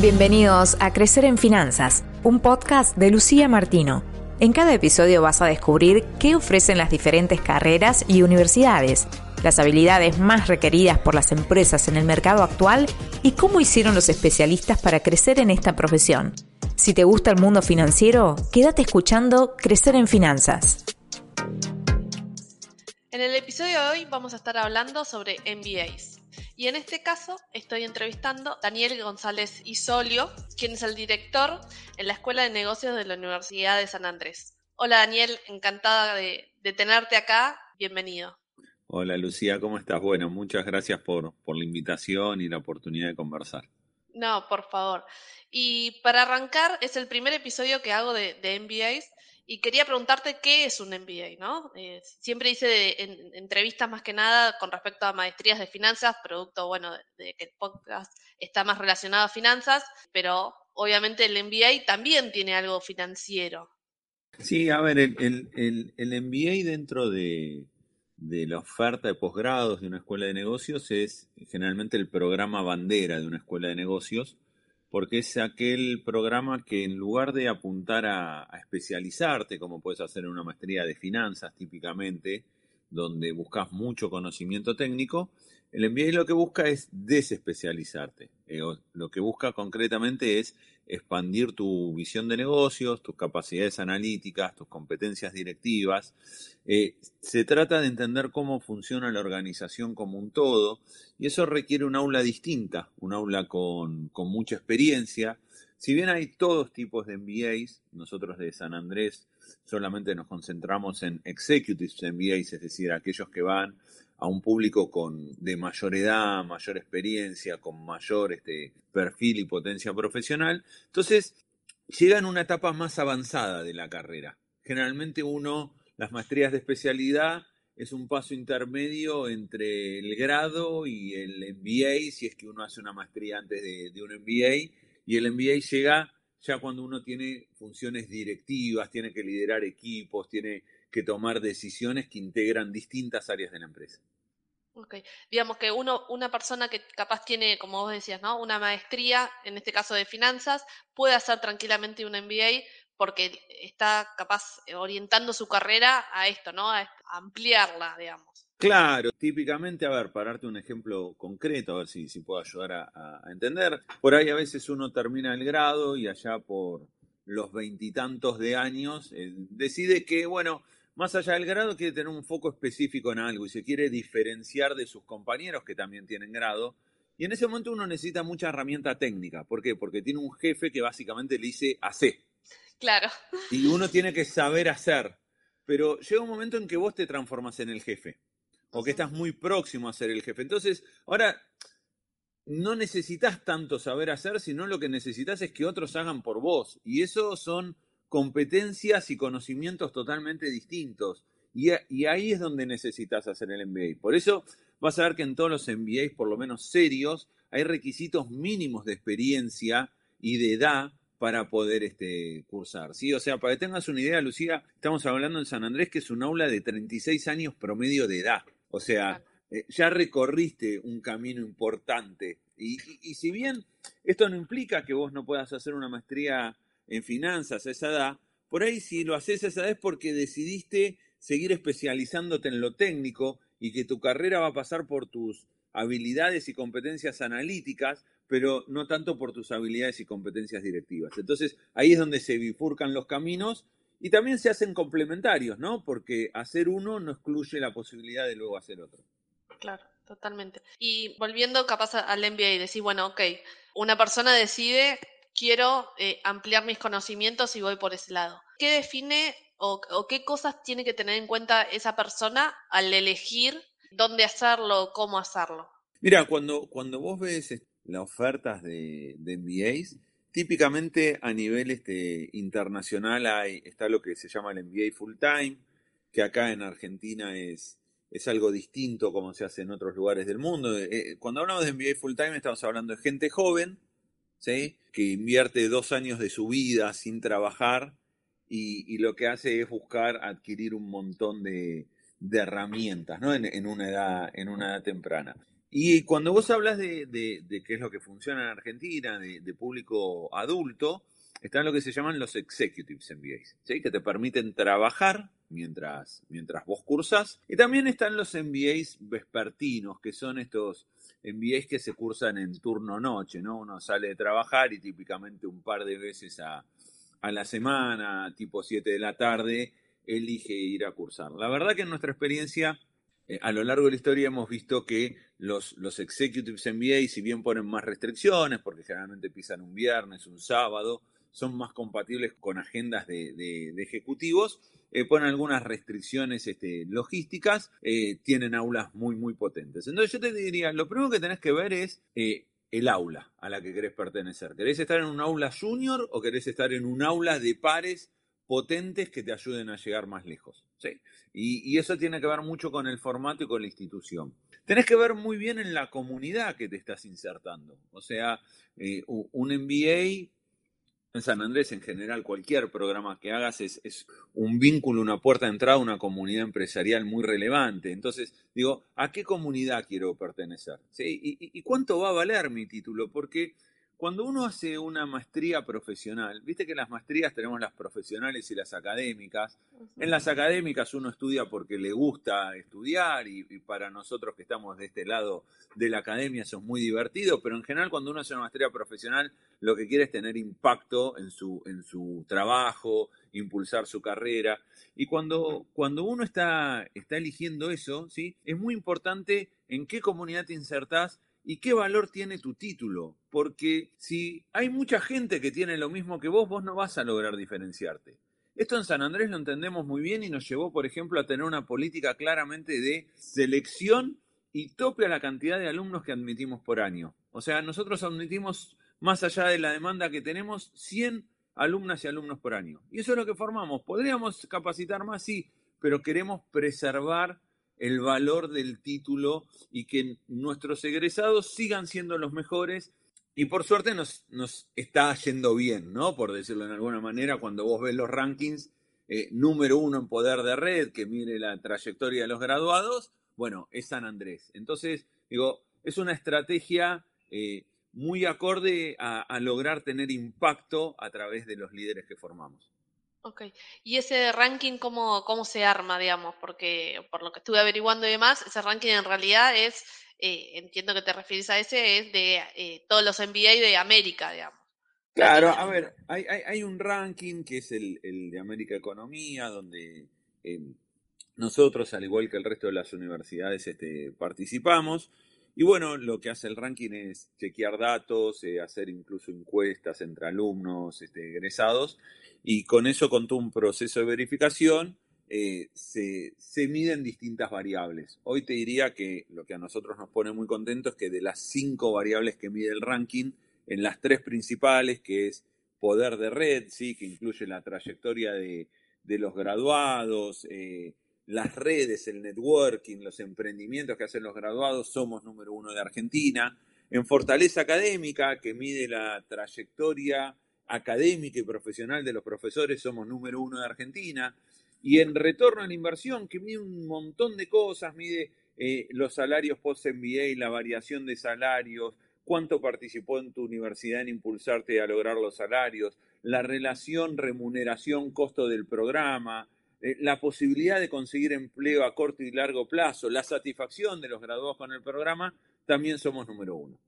Bienvenidos a Crecer en Finanzas, un podcast de Lucía Martino. En cada episodio vas a descubrir qué ofrecen las diferentes carreras y universidades, las habilidades más requeridas por las empresas en el mercado actual y cómo hicieron los especialistas para crecer en esta profesión. Si te gusta el mundo financiero, quédate escuchando Crecer en Finanzas. En el episodio de hoy vamos a estar hablando sobre MBAs. Y en este caso estoy entrevistando a Daniel González Isolio, quien es el director en la Escuela de Negocios de la Universidad de San Andrés. Hola Daniel, encantada de, tenerte acá. Bienvenido. Hola Lucía, ¿cómo estás? Bueno, muchas gracias por, por la invitación y la oportunidad de conversar. No, por favor. Y para arrancar, es el primer episodio que hago de, de MBAs y quería preguntarte qué es un MBA, ¿no? Eh, siempre hice en, entrevistas más que nada con respecto a maestrías de finanzas, producto, bueno, de, que el podcast está más relacionado a finanzas, pero obviamente el MBA también tiene algo financiero. Sí, a ver, el, el, MBA dentro de, de la oferta de posgrados de una escuela de negocios es generalmente el programa bandera de una escuela de negocios porque es aquel programa que en lugar de apuntar a, especializarte, como puedes hacer en una maestría de finanzas típicamente, donde buscas mucho conocimiento técnico, el MBA lo que busca es desespecializarte. Eh, lo que busca concretamente es expandir tu visión de negocios, tus capacidades analíticas, tus competencias directivas. Eh, se trata de entender cómo funciona la organización como un todo y eso requiere un aula distinta, un aula con, con mucha experiencia. Si bien hay todos tipos de MBAs, nosotros de San Andrés solamente nos concentramos en executives MBAs, es decir, aquellos que van a un público con, de mayor edad, mayor experiencia, con mayor este, perfil y potencia profesional. Entonces, llega en una etapa más avanzada de la carrera. Generalmente uno, las maestrías de especialidad es un paso intermedio entre el grado y el MBA, si es que uno hace una maestría antes de, de un MBA, y el MBA llega ya cuando uno tiene funciones directivas, tiene que liderar equipos, tiene que tomar decisiones que integran distintas áreas de la empresa. Digamos que uno, una persona que capaz tiene, como vos decías, ¿no? Una maestría, en este caso de finanzas, puede hacer tranquilamente un MBA porque está capaz orientando su carrera a esto, ¿no? A ampliarla, digamos. Claro, típicamente, a ver, para darte un ejemplo concreto, a ver si, si puedo ayudar a, entender. Por ahí a veces uno termina el grado y allá por los veintitantos de años eh, decide que, bueno, más allá del grado, quiere tener un foco específico en algo y se quiere diferenciar de sus compañeros que también tienen grado. Y en ese momento uno necesita mucha herramienta técnica. ¿Por qué? Porque tiene un jefe que básicamente le dice hace. Claro. Y uno tiene que saber hacer. Pero llega un momento en que vos te transformas en el jefe. O que estás muy próximo a ser el jefe. Entonces, ahora no necesitas tanto saber hacer, sino lo que necesitas es que otros hagan por vos. Y eso son competencias y conocimientos totalmente distintos. Y, ahí es donde necesitas hacer el MBA. Por eso vas a ver que en todos los MBAs, por lo menos serios, hay requisitos mínimos de experiencia y de edad para poder este, cursar. ¿sí? O sea, para que tengas una idea, Lucía, estamos hablando en San Andrés, que es un aula de 36 años promedio de edad. O sea, eh, ya recorriste un camino importante. y, si bien esto no implica que vos no puedas hacer una maestría en finanzas esa edad, por ahí si lo haces esa edad es porque decidiste seguir especializándote en lo técnico y que tu carrera va a pasar por tus habilidades y competencias analíticas, pero no tanto por tus habilidades y competencias directivas. Entonces ahí es donde se bifurcan los caminos y también se hacen complementarios, ¿no? Porque hacer uno no excluye la posibilidad de luego hacer otro. Claro, totalmente. Y volviendo capaz al MBA y decir, bueno, ok, una persona decide quiero eh, ampliar mis conocimientos y voy por ese lado. ¿Qué define o, qué cosas tiene que tener en cuenta esa persona al elegir dónde hacerlo, cómo hacerlo? Mira, cuando, cuando vos ves las ofertas de, de MBAs, típicamente a nivel este, internacional hay, está lo que se llama el MBA full time, que acá en Argentina es, es algo distinto como se hace en otros lugares del mundo. Eh, eh, cuando hablamos de MBA full time estamos hablando de gente joven, que invierte dos años de su vida sin trabajar y, lo que hace es buscar adquirir un montón de, herramientas ¿no? en, una edad, temprana. Y cuando vos hablas de, qué es lo que funciona en Argentina, de, público adulto, están lo que se llaman los executives MBAs, que te permiten trabajar mientras, mientras vos cursas. Y también están los MBAs vespertinos, que son estos MBAs que se cursan en turno noche, ¿no? Uno sale de trabajar y típicamente un par de veces a, a la semana, tipo 7 de la tarde, elige ir a cursar. La verdad que en nuestra experiencia eh, a lo largo de la historia hemos visto que los, los executives MBA, si bien ponen más restricciones, porque generalmente pisan un viernes, un sábado, son más compatibles con agendas de, ejecutivos, eh, ponen algunas restricciones este, logísticas, eh, tienen aulas muy, muy potentes. Entonces yo te diría, lo primero que tenés que ver es el aula a la que querés pertenecer. ¿Querés estar en un aula junior o querés estar en un aula de pares potentes que te ayuden a llegar más lejos. ¿sí? Y, eso tiene que ver mucho con el formato y con la institución. Tenés que ver muy bien en la comunidad que te estás insertando. O sea, eh, un MBA en San Andrés, en general, cualquier programa que hagas es, un vínculo, una puerta de entrada a una comunidad empresarial muy relevante. Entonces, digo, ¿a qué comunidad quiero pertenecer? ¿Y, y cuánto va a valer mi título? Porque cuando uno hace una maestría profesional, viste que en las maestrías tenemos las profesionales y las académicas. En las académicas uno estudia porque le gusta estudiar y, para nosotros que estamos de este lado de la academia eso es muy divertido, pero en general cuando uno hace una maestría profesional lo que quiere es tener impacto en su, en su trabajo, impulsar su carrera. Y cuando, cuando uno está, está eligiendo eso, ¿sí? es muy importante en qué comunidad te insertás y qué valor tiene tu título. Porque si hay mucha gente que tiene lo mismo que vos, vos no vas a lograr diferenciarte. Esto en San Andrés lo entendemos muy bien y nos llevó, por ejemplo, a tener una política claramente de selección y tope a la cantidad de alumnos que admitimos por año. O sea, nosotros admitimos, más allá de la demanda que tenemos, 100 alumnas y alumnos por año. Y eso es lo que formamos. Podríamos capacitar más, sí, pero queremos preservar el valor del título y que nuestros egresados sigan siendo los mejores. Y por suerte nos, está yendo bien, ¿no? Por decirlo de alguna manera, cuando vos ves los rankings, eh, número uno en poder de red, que mire la trayectoria de los graduados, bueno, es San Andrés. Entonces, digo, es una estrategia eh, muy acorde a lograr tener impacto a través de los líderes que formamos. Ok, y ese ranking, ¿cómo, cómo se arma, digamos? Porque por lo que estuve averiguando y demás, ese ranking en realidad es, eh, entiendo que te refieres a ese, es de eh, todos los MBA de América, digamos. Claro, a ver, hay, hay, hay un ranking que es el, el, de América Economía, donde eh, nosotros, al igual que el resto de las universidades, este, participamos. Y bueno, lo que hace el ranking es chequear datos, eh, hacer incluso encuestas entre alumnos este, egresados, y con eso, con un proceso de verificación, eh, se, miden distintas variables. Hoy te diría que lo que a nosotros nos pone muy contentos es que de las cinco variables que mide el ranking, en las tres principales, que es poder de red, ¿sí? que incluye la trayectoria de, de los graduados, eh, las redes, el networking, los emprendimientos que hacen los graduados, somos número uno de Argentina. En Fortaleza Académica, que mide la trayectoria académica y profesional de los profesores, somos número uno de Argentina. Y en retorno a la inversión, que mide un montón de cosas, mide eh, los salarios post-MBA, la variación de salarios, cuánto participó en tu universidad en impulsarte a lograr los salarios, la relación remuneración-costo del programa, la posibilidad de conseguir empleo a corto y largo plazo, la satisfacción de los graduados con el programa, también somos número uno.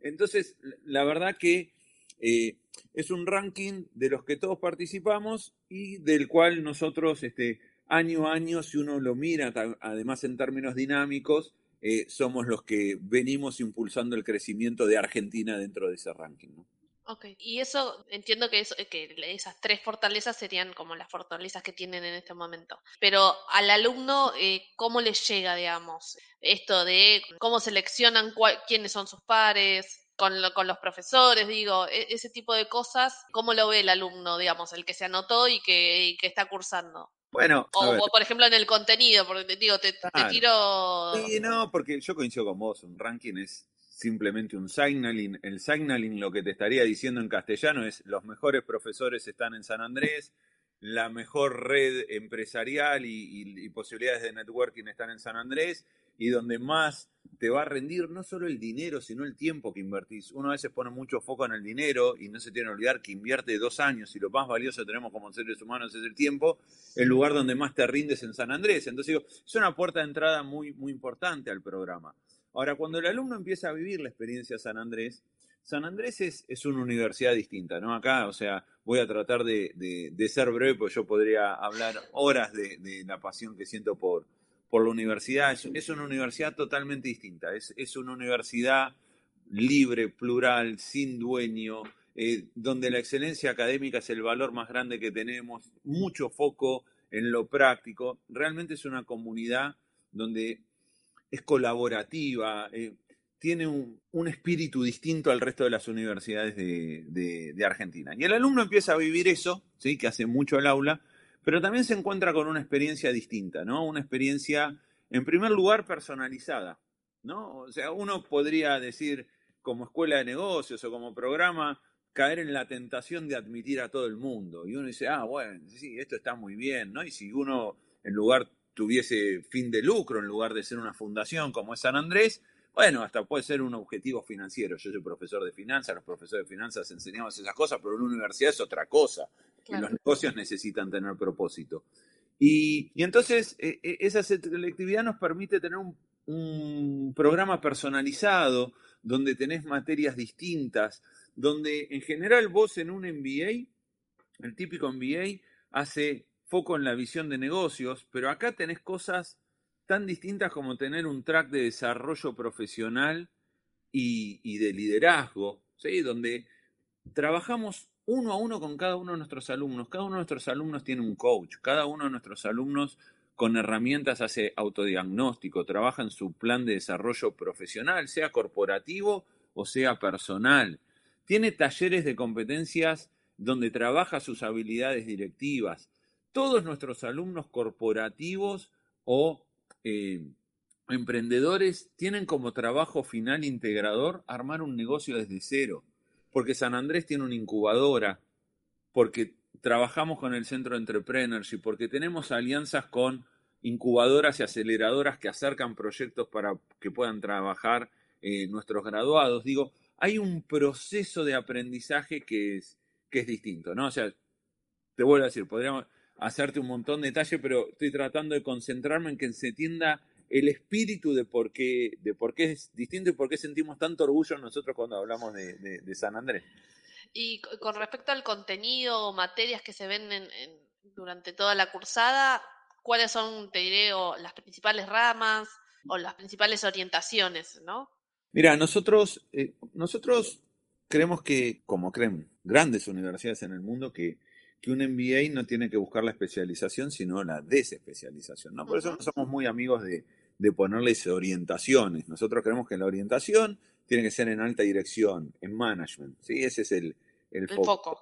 entonces, la verdad que eh, es un ranking de los que todos participamos y del cual nosotros, este, año a año, si uno lo mira, además en términos dinámicos, eh, somos los que venimos impulsando el crecimiento de Argentina dentro de ese ranking. Ok, y eso entiendo que, eso, que esas tres fortalezas serían como las fortalezas que tienen en este momento. Pero al alumno, eh, ¿cómo le llega, digamos, esto de cómo seleccionan quiénes son sus pares, con, con, los profesores, digo, e, ese tipo de cosas, ¿cómo lo ve el alumno, digamos, el que se anotó y que, que está cursando? Bueno, o, por ejemplo en el contenido, porque te digo, te, te tiro... Sí, no, porque yo coincido con vos, un ranking es simplemente un signaling. El signaling lo que te estaría diciendo en castellano es los mejores profesores están en San Andrés, la mejor red empresarial y, posibilidades de networking están en San Andrés y donde más te va a rendir no solo el dinero, sino el tiempo que invertís. Uno a veces pone mucho foco en el dinero y no se tiene que olvidar que invierte dos años y lo más valioso que tenemos como seres humanos es el tiempo, el lugar donde más te rindes en San Andrés. Entonces digo, es una puerta de entrada muy, muy importante al programa. Ahora, cuando el alumno empieza a vivir la experiencia San Andrés, San Andrés es, una universidad distinta, ¿no? Acá, o sea, voy a tratar de, ser breve, porque yo podría hablar horas de, la pasión que siento por, por la universidad. Es, es, una universidad totalmente distinta, es, es una universidad libre, plural, sin dueño, eh, donde la excelencia académica es el valor más grande que tenemos, mucho foco en lo práctico. Realmente es una comunidad donde es colaborativa, eh, tiene un, espíritu distinto al resto de las universidades de, Argentina. Y el alumno empieza a vivir eso, ¿sí? que hace mucho el aula, pero también se encuentra con una experiencia distinta, ¿no? Una experiencia, en primer lugar, personalizada, ¿no? O sea, uno podría decir, como escuela de negocios o como programa, caer en la tentación de admitir a todo el mundo. Y uno dice, ah, bueno, sí, esto está muy bien, ¿no? Y si uno, en lugar tuviese fin de lucro en lugar de ser una fundación como es San Andrés, bueno, hasta puede ser un objetivo financiero. Yo soy profesor de finanzas, los profesores de finanzas enseñamos esas cosas, pero en una universidad es otra cosa. Y los negocios necesitan tener propósito. Y, entonces e, e, esa selectividad nos permite tener un, un programa personalizado, donde tenés materias distintas, donde en general vos en un MBA, el típico MBA, hace foco en la visión de negocios, pero acá tenés cosas tan distintas como tener un track de desarrollo profesional y, de liderazgo, ¿sí? donde trabajamos uno a uno con cada uno de nuestros alumnos. Cada uno de nuestros alumnos tiene un coach, cada uno de nuestros alumnos con herramientas hace autodiagnóstico, trabaja en su plan de desarrollo profesional, sea corporativo o sea personal. Tiene talleres de competencias donde trabaja sus habilidades directivas todos nuestros alumnos corporativos o eh, emprendedores tienen como trabajo final integrador armar un negocio desde cero, porque San Andrés tiene una incubadora, porque trabajamos con el Centro de Entrepreneurship, porque tenemos alianzas con incubadoras y aceleradoras que acercan proyectos para que puedan trabajar eh, nuestros graduados. Digo, hay un proceso de aprendizaje que es, que es distinto, ¿no? O sea, te vuelvo a decir, podríamos, hacerte un montón de detalles, pero estoy tratando de concentrarme en que se entienda el espíritu de por qué, de por qué es distinto y por qué sentimos tanto orgullo nosotros cuando hablamos de, San Andrés. Y con respecto al contenido o materias que se ven durante toda la cursada, ¿cuáles son, te diré, las principales ramas o las principales orientaciones, no? Mira, nosotros, eh, nosotros creemos que, como creen grandes universidades en el mundo, que que un MBA no tiene que buscar la especialización, sino la desespecialización. ¿no? Por eso no somos muy amigos de, ponerles orientaciones. Nosotros creemos que la orientación tiene que ser en alta dirección, en management. ¿sí? Ese es el, el, foco.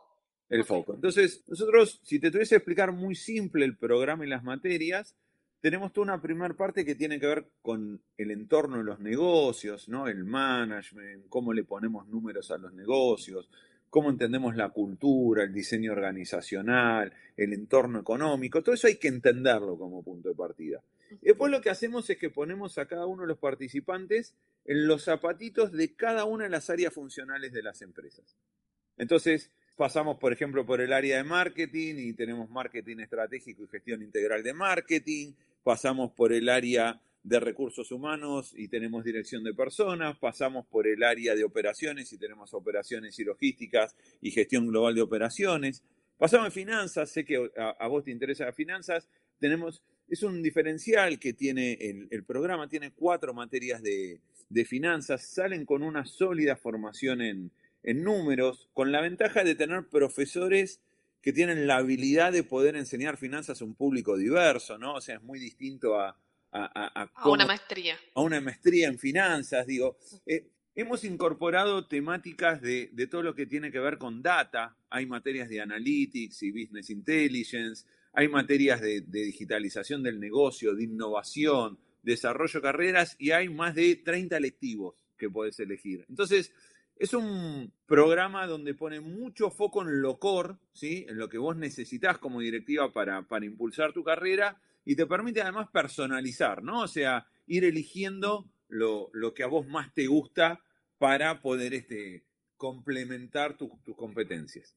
El foco. Entonces, nosotros, si te tuviese que explicar muy simple el programa y las materias, tenemos toda una primera parte que tiene que ver con el entorno de los negocios, ¿no? El management, cómo le ponemos números a los negocios, cómo entendemos la cultura, el diseño organizacional, el entorno económico, todo eso hay que entenderlo como punto de partida. Después lo que hacemos es que ponemos a cada uno de los participantes en los zapatitos de cada una de las áreas funcionales de las empresas. Entonces, pasamos, por ejemplo, por el área de marketing y tenemos marketing estratégico y gestión integral de marketing, pasamos por el área de recursos humanos y tenemos dirección de personas, pasamos por el área de operaciones y tenemos operaciones y logísticas y gestión global de operaciones, pasamos en finanzas, sé que a, vos te interesa las finanzas, tenemos, es un diferencial que tiene el, programa, tiene cuatro materias de, finanzas, salen con una sólida formación en, en números, con la ventaja de tener profesores que tienen la habilidad de poder enseñar finanzas a un público diverso, ¿no? O sea, es muy distinto a... A, una maestría. A una maestría en finanzas, digo. Eh, hemos incorporado temáticas de, todo lo que tiene que ver con data. Hay materias de analytics y business intelligence, hay materias de, de digitalización del negocio, de innovación, desarrollo de carreras y hay más de 30 lectivos que puedes elegir. Entonces, es un programa donde pone mucho foco en lo core, ¿sí? en lo que vos necesitas como directiva para, para impulsar tu carrera y te permite además personalizar, ¿no? O sea, ir eligiendo lo, lo que a vos más te gusta para poder este, complementar tus competencias.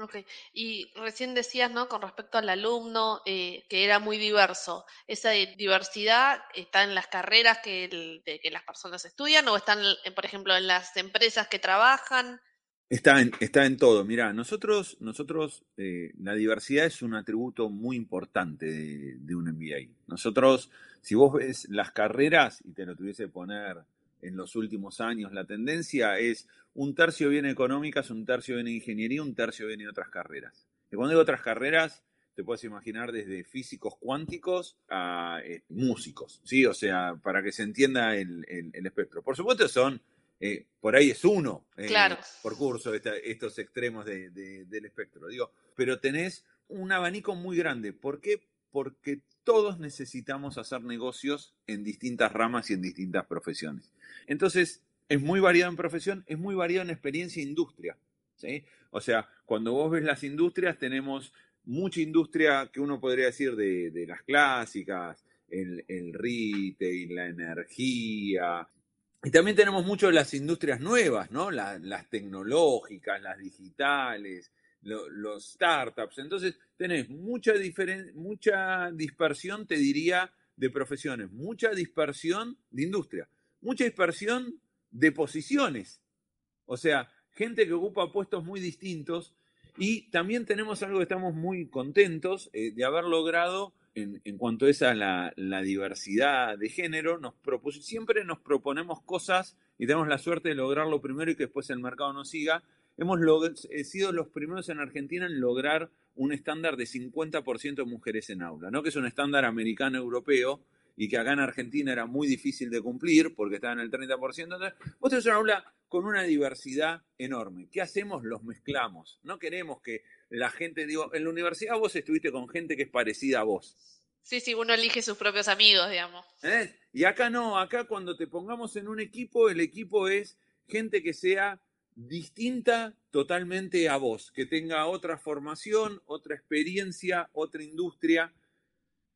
Ok, y recién decías, ¿no? Con respecto al alumno, eh, que era muy diverso. ¿Esa diversidad está en las carreras que, que las personas estudian o están, por ejemplo, en las empresas que trabajan? Está en, está en todo. Mira, nosotros, nosotros eh, la diversidad es un atributo muy importante de, un MBA. Nosotros, si vos ves las carreras, y te lo tuviese que poner en los últimos años. La tendencia es un tercio viene económicas, un tercio viene ingeniería, un tercio viene otras carreras. Y cuando digo otras carreras, te puedes imaginar desde físicos cuánticos a eh, músicos, ¿sí? O sea, para que se entienda el, espectro. Por supuesto son, eh, por ahí es uno eh, por curso estos extremos del espectro, digo, pero tenés un abanico muy grande. ¿Por qué? Porque todos necesitamos hacer negocios en distintas ramas y en distintas profesiones. Entonces, es muy variado en profesión, es muy variado en experiencia e industria. ¿sí? O sea, cuando vos ves las industrias, tenemos mucha industria que uno podría decir de, las clásicas, el, el retail, la energía, y también tenemos mucho de las industrias nuevas, ¿no? las tecnológicas, las digitales, los startups. Entonces, tenés mucha, mucha dispersión, te diría, de profesiones, mucha dispersión de industria, mucha dispersión de posiciones. O sea, gente que ocupa puestos muy distintos. Y también tenemos algo que estamos muy contentos eh, de haber logrado en, cuanto a esa la, diversidad de género. Nos siempre nos proponemos cosas y tenemos la suerte de lograrlo primero y que después el mercado nos siga hemos eh, sido los primeros en Argentina en lograr un estándar de 50% de mujeres en aula, ¿no? que es un estándar americano-europeo y que acá en Argentina era muy difícil de cumplir porque estaba en el 30%. Entonces, vos tenés una aula con una diversidad enorme. ¿Qué hacemos? Los mezclamos. No queremos que la gente, digo, en la universidad vos estuviste con gente que es parecida a vos. Sí, sí, uno elige sus propios amigos, digamos. ¿Eh? Y acá no, acá cuando te pongamos en un equipo, el equipo es gente que sea distinta totalmente a vos, que tenga otra formación, otra experiencia, otra industria,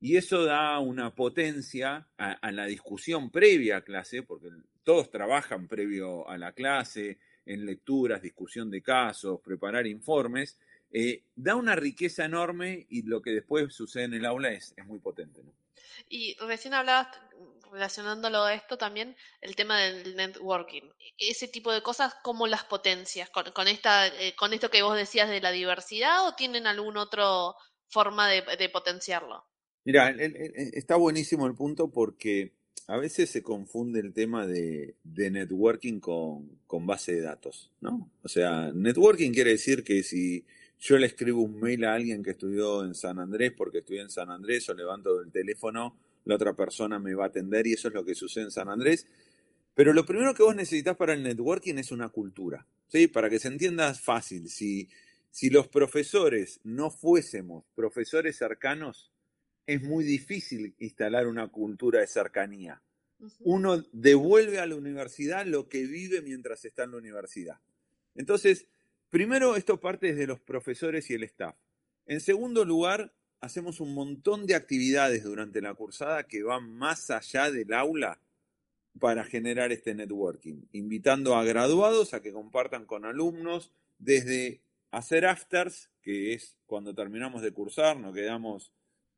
y eso da una potencia a, la discusión previa a clase, porque todos trabajan previo a la clase, en lecturas, discusión de casos, preparar informes, eh, da una riqueza enorme y lo que después sucede en el aula es, es muy potente. Y recién hablabas, relacionándolo a esto también, el tema del networking. Ese tipo de cosas, ¿cómo las potencias? ¿Con, esta, eh, ¿Con esto que vos decías de la diversidad o tienen alguna otra forma de, potenciarlo? Mira, está buenísimo el punto porque a veces se confunde el tema de, networking con, base de datos, ¿no? O sea, networking quiere decir que si yo le escribo un mail a alguien que estudió en San Andrés porque estudié en San Andrés o levanto el teléfono, la otra persona me va a atender y eso es lo que sucede en San Andrés. Pero lo primero que vos necesitas para el networking es una cultura, ¿sí? Para que se entienda fácil, si, si los profesores no fuésemos profesores cercanos, es muy difícil instalar una cultura de cercanía. Uno devuelve a la universidad lo que vive mientras está en la universidad. Entonces, Primero, esto parte desde los profesores y el staff. En segundo lugar, hacemos un montón de actividades durante la cursada que van más allá del aula para generar este networking, invitando a graduados a que compartan con alumnos, desde hacer afters, que es cuando terminamos de cursar, nos quedamos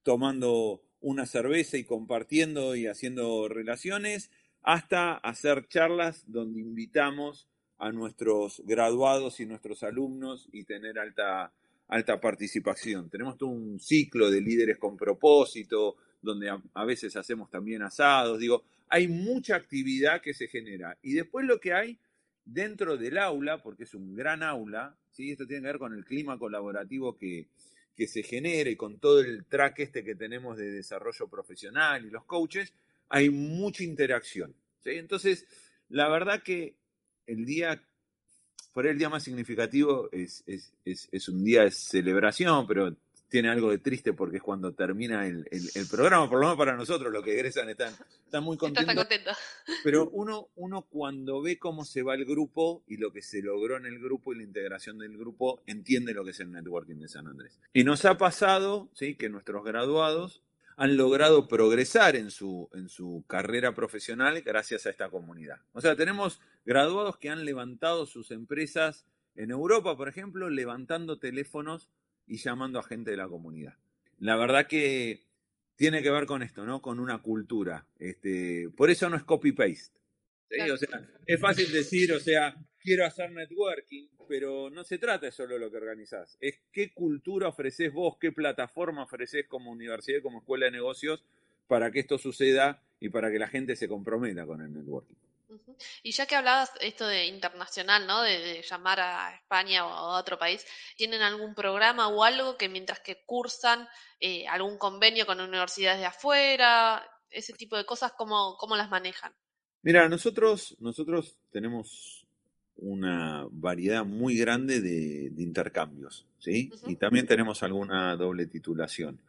tomando una cerveza y compartiendo y haciendo relaciones, hasta hacer charlas donde invitamos a nuestros graduados y nuestros alumnos y tener alta, alta participación. Tenemos todo un ciclo de líderes con propósito, donde a, veces hacemos también asados, digo, hay mucha actividad que se genera. Y después lo que hay dentro del aula, porque es un gran aula, ¿sí? esto tiene que ver con el clima colaborativo que, que se genere con todo el track este que tenemos de desarrollo profesional y los coaches, hay mucha interacción. Entonces, la verdad que el día, por el día más significativo es, es, un día de celebración, pero tiene algo de triste porque es cuando termina el, programa, por lo menos para nosotros, los que egresan están, están muy contentos. Pero uno, uno cuando ve cómo se va el grupo y lo que se logró en el grupo y la integración del grupo, entiende lo que es el networking de San Andrés. Y nos ha pasado ¿sí? que nuestros graduados han logrado progresar en su, en su carrera profesional gracias a esta comunidad. O sea, tenemos graduados que han levantado sus empresas en Europa, por ejemplo, levantando teléfonos y llamando a gente de la comunidad. La verdad que tiene que ver con esto, ¿no? Con una cultura. Este, por eso no es copy-paste. O sea, es fácil decir, o sea, quiero hacer networking, pero no se trata de solo lo que organizás. Es qué cultura ofreces vos, qué plataforma ofreces como universidad, como escuela de negocios, para que esto suceda y para que la gente se comprometa con el networking. Y ya que hablabas esto de internacional, ¿no? De, llamar a España o a otro país, ¿tienen algún programa o algo que mientras que cursan eh, algún convenio con universidades de afuera, ese tipo de cosas, cómo, cómo las manejan? Mira, nosotros, nosotros tenemos una variedad muy grande de, intercambios, ¿sí? Y también tenemos alguna doble titulación.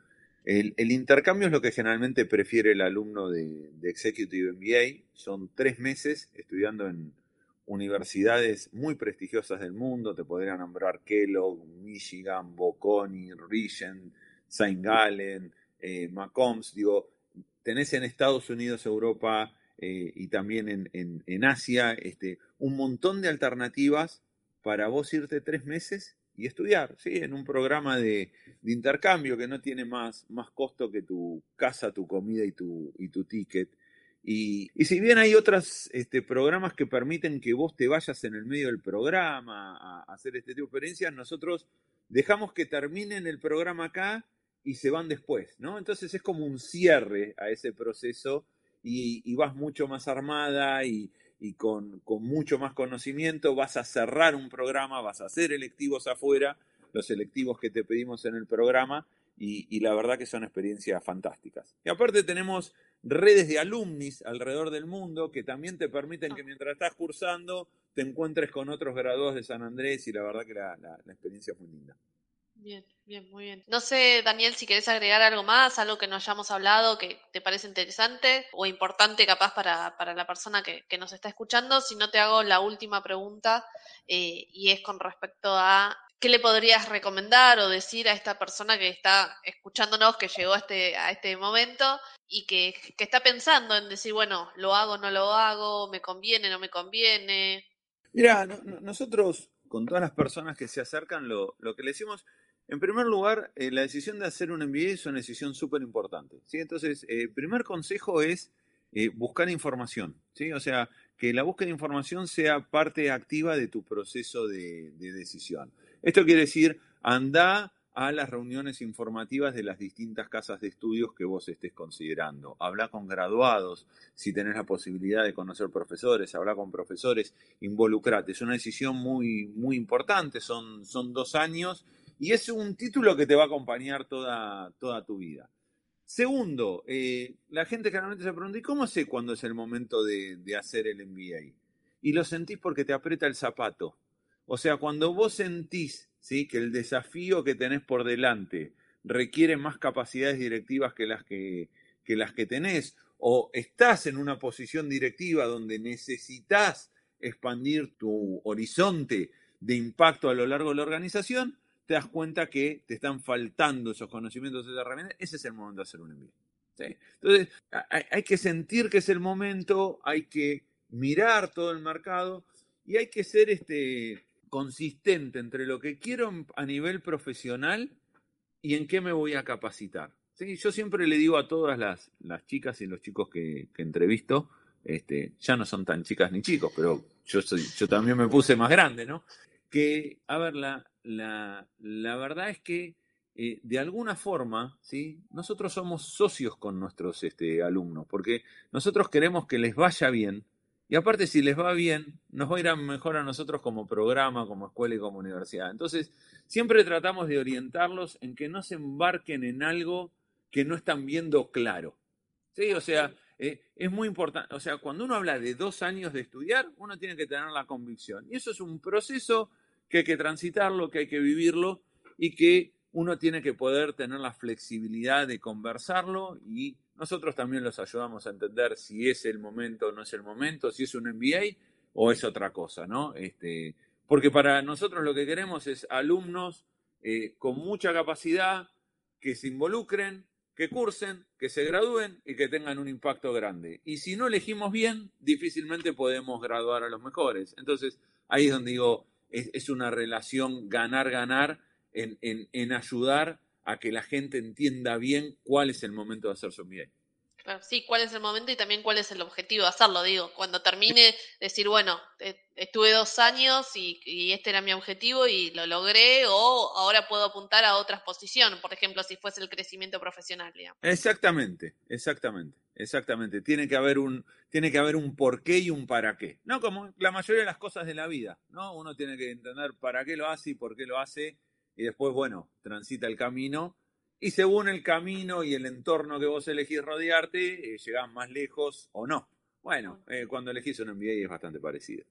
El, intercambio es lo que generalmente prefiere el alumno de, Executive MBA. Son tres meses estudiando en universidades muy prestigiosas del mundo. Te podría nombrar Kellogg, Michigan, Bocconi, Regent, St. Gallen, eh, Macomb. Digo, tenés en Estados Unidos, Europa eh, y también en, en, Asia este, un montón de alternativas para vos irte tres meses y estudiar, ¿sí? En un programa de, intercambio que no tiene más, más costo que tu casa, tu comida y tu, y tu ticket. Y, si bien hay otros este, programas que permiten que vos te vayas en el medio del programa a, hacer este tipo de experiencias, nosotros dejamos que terminen el programa acá y se van después, ¿no? Entonces es como un cierre a ese proceso y, y vas mucho más armada y, y con, mucho más conocimiento vas a cerrar un programa, vas a hacer electivos afuera, los electivos que te pedimos en el programa, y, la verdad que son experiencias fantásticas. Y aparte tenemos redes de alumnis alrededor del mundo que también te permiten que mientras estás cursando te encuentres con otros graduados de San Andrés y la verdad que la, la experiencia es muy linda. Bien, bien, muy bien. No sé, Daniel, si querés agregar algo más, algo que no hayamos hablado, que te parece interesante o importante capaz para, para la persona que, nos está escuchando. Si no, te hago la última pregunta eh, y es con respecto a qué le podrías recomendar o decir a esta persona que está escuchándonos, que llegó a este, a este momento y que, está pensando en decir, bueno, lo hago, no lo hago, me conviene, no me conviene. Mira, nosotros con todas las personas que se acercan, lo, lo que le decimos en primer lugar, eh, la decisión de hacer un MBA es una decisión súper importante. ¿sí? Entonces, el eh, primer consejo es eh, buscar información. ¿sí? O sea, que la búsqueda de información sea parte activa de tu proceso de, decisión. Esto quiere decir, anda a las reuniones informativas de las distintas casas de estudios que vos estés considerando. Habla con graduados, si tenés la posibilidad de conocer profesores, habla con profesores, involucrate. Es una decisión muy, muy importante, son, son dos años y es un título que te va a acompañar toda, toda tu vida. Segundo, eh, la gente generalmente se pregunta, ¿y cómo sé cuándo es el momento de, hacer el MBA? Y lo sentís porque te aprieta el zapato. O sea, cuando vos sentís ¿sí? que el desafío que tenés por delante requiere más capacidades directivas que las que, que las que tenés, o estás en una posición directiva donde necesitas expandir tu horizonte de impacto a lo largo de la organización, te das cuenta que te están faltando esos conocimientos, esas herramientas, ese es el momento de hacer un envío. Entonces, hay, que sentir que es el momento, hay que mirar todo el mercado y hay que ser este, consistente entre lo que quiero a nivel profesional y en qué me voy a capacitar. ¿Sí? Yo siempre le digo a todas las, las chicas y los chicos que, entrevisto, este, ya no son tan chicas ni chicos, pero yo, soy, yo también me puse más grande, ¿no? Que, a ver, la, la, verdad es que eh, de alguna forma, ¿sí? nosotros somos socios con nuestros este, alumnos, porque nosotros queremos que les vaya bien Y aparte, si les va bien, nos va a ir mejor a nosotros como programa, como escuela y como universidad. Entonces, siempre tratamos de orientarlos en que no se embarquen en algo que no están viendo claro. ¿Sí? O sea, eh, es muy importante. O sea, cuando uno habla de dos años de estudiar, uno tiene que tener la convicción. Y eso es un proceso que hay que transitarlo, que hay que vivirlo y que uno tiene que poder tener la flexibilidad de conversarlo y nosotros también los ayudamos a entender si es el momento o no es el momento, si es un MBA o es otra cosa, ¿no? Este, porque para nosotros lo que queremos es alumnos eh, con mucha capacidad que se involucren, que cursen, que se gradúen y que tengan un impacto grande. Y si no elegimos bien, difícilmente podemos graduar a los mejores. Entonces, ahí es donde digo, es, una relación ganar-ganar en, en ayudar a que la gente entienda bien cuál es el momento de hacer su MBA. Sí, cuál es el momento y también cuál es el objetivo de hacerlo. Digo, cuando termine, decir, bueno, eh, estuve dos años y, este era mi objetivo y lo logré, o ahora puedo apuntar a otras posiciones, por ejemplo, si fuese el crecimiento profesional. Exactamente, exactamente, exactamente. Tiene que haber un, tiene que haber un por qué y un para qué. No como la mayoría de las cosas de la vida, ¿no? Uno tiene que entender para qué lo hace y por qué lo hace y después, bueno, transita el camino y según el camino y el entorno que vos elegís rodearte, eh, llegás más lejos o no. Bueno, eh, cuando elegís un MBA es bastante parecido.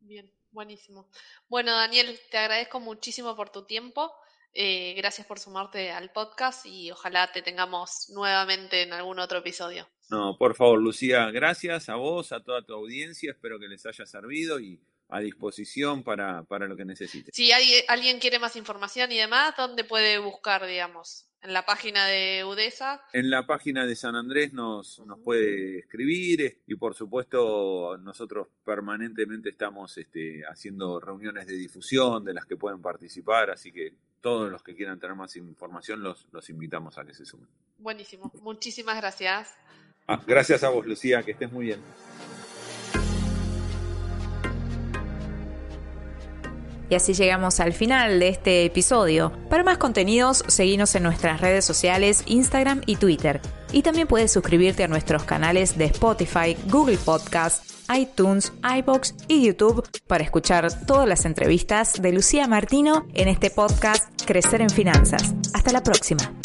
Bien, buenísimo. Bueno, Daniel, te agradezco muchísimo por tu tiempo. Eh, gracias por sumarte al podcast y ojalá te tengamos nuevamente en algún otro episodio. No, por favor, Lucía, gracias a vos, a toda tu audiencia. Espero que les haya servido y a disposición para, para lo que necesite. Si hay, alguien quiere más información y demás, ¿dónde puede buscar, digamos? ¿En la página de UDESA? En la página de San Andrés nos, nos puede escribir y por supuesto nosotros permanentemente estamos este, haciendo reuniones de difusión de las que pueden participar, así que todos los que quieran tener más información los, los invitamos a que se sumen. Buenísimo, muchísimas gracias. Ah, gracias a vos, Lucía, que estés muy bien. Y así llegamos al final de este episodio. Para más contenidos, seguinos en nuestras redes sociales, Instagram y Twitter. Y también puedes suscribirte a nuestros canales de Spotify, Google Podcast, iTunes, iBox y YouTube para escuchar todas las entrevistas de Lucía Martino en este podcast Crecer en Finanzas. Hasta la próxima.